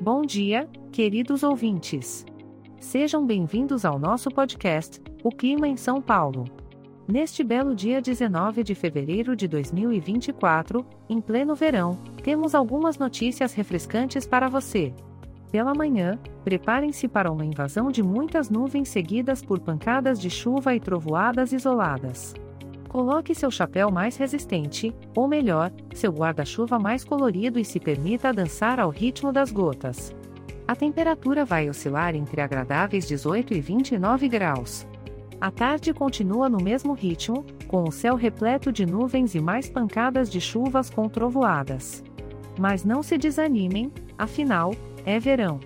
Bom dia, queridos ouvintes. Sejam bem-vindos ao nosso podcast, O Clima em São Paulo. Neste belo dia 19 de fevereiro de 2024, em pleno verão, temos algumas notícias refrescantes para você. Pela manhã, preparem-se para uma invasão de muitas nuvens seguidas por pancadas de chuva e trovoadas isoladas. Coloque seu chapéu mais resistente, ou melhor, seu guarda-chuva mais colorido e se permita dançar ao ritmo das gotas. A temperatura vai oscilar entre agradáveis 18 e 29 graus. A tarde continua no mesmo ritmo, com o céu repleto de nuvens e mais pancadas de chuvas com trovoadas. Mas não se desanimem, afinal, é verão.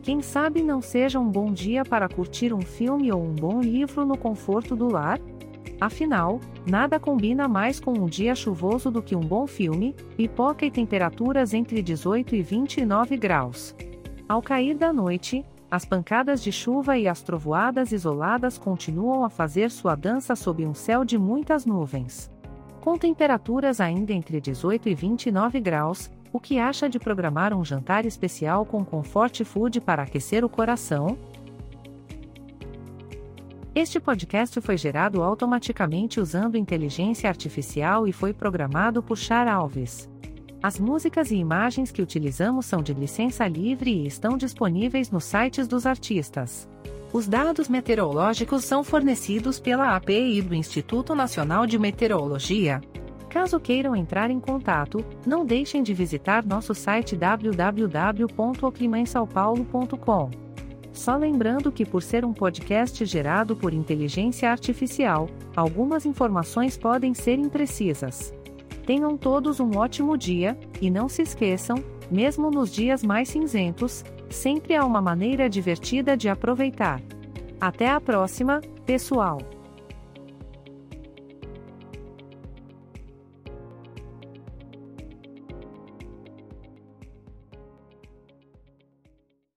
Quem sabe não seja um bom dia para curtir um filme ou um bom livro no conforto do lar? Afinal, nada combina mais com um dia chuvoso do que um bom filme, pipoca e temperaturas entre 18 e 29 graus. Ao cair da noite, as pancadas de chuva e as trovoadas isoladas continuam a fazer sua dança sob um céu de muitas nuvens. Com temperaturas ainda entre 18 e 29 graus, o que acha de programar um jantar especial com Comfort Food para aquecer o coração? Este podcast foi gerado automaticamente usando inteligência artificial e foi programado por Char Alves. As músicas e imagens que utilizamos são de licença livre e estão disponíveis nos sites dos artistas. Os dados meteorológicos são fornecidos pela API do Instituto Nacional de Meteorologia. Caso queiram entrar em contato, não deixem de visitar nosso site www.oclimainsaopaulo.com. Só lembrando que, por ser um podcast gerado por inteligência artificial, algumas informações podem ser imprecisas. Tenham todos um ótimo dia, e não se esqueçam, mesmo nos dias mais cinzentos, sempre há uma maneira divertida de aproveitar. Até a próxima, pessoal!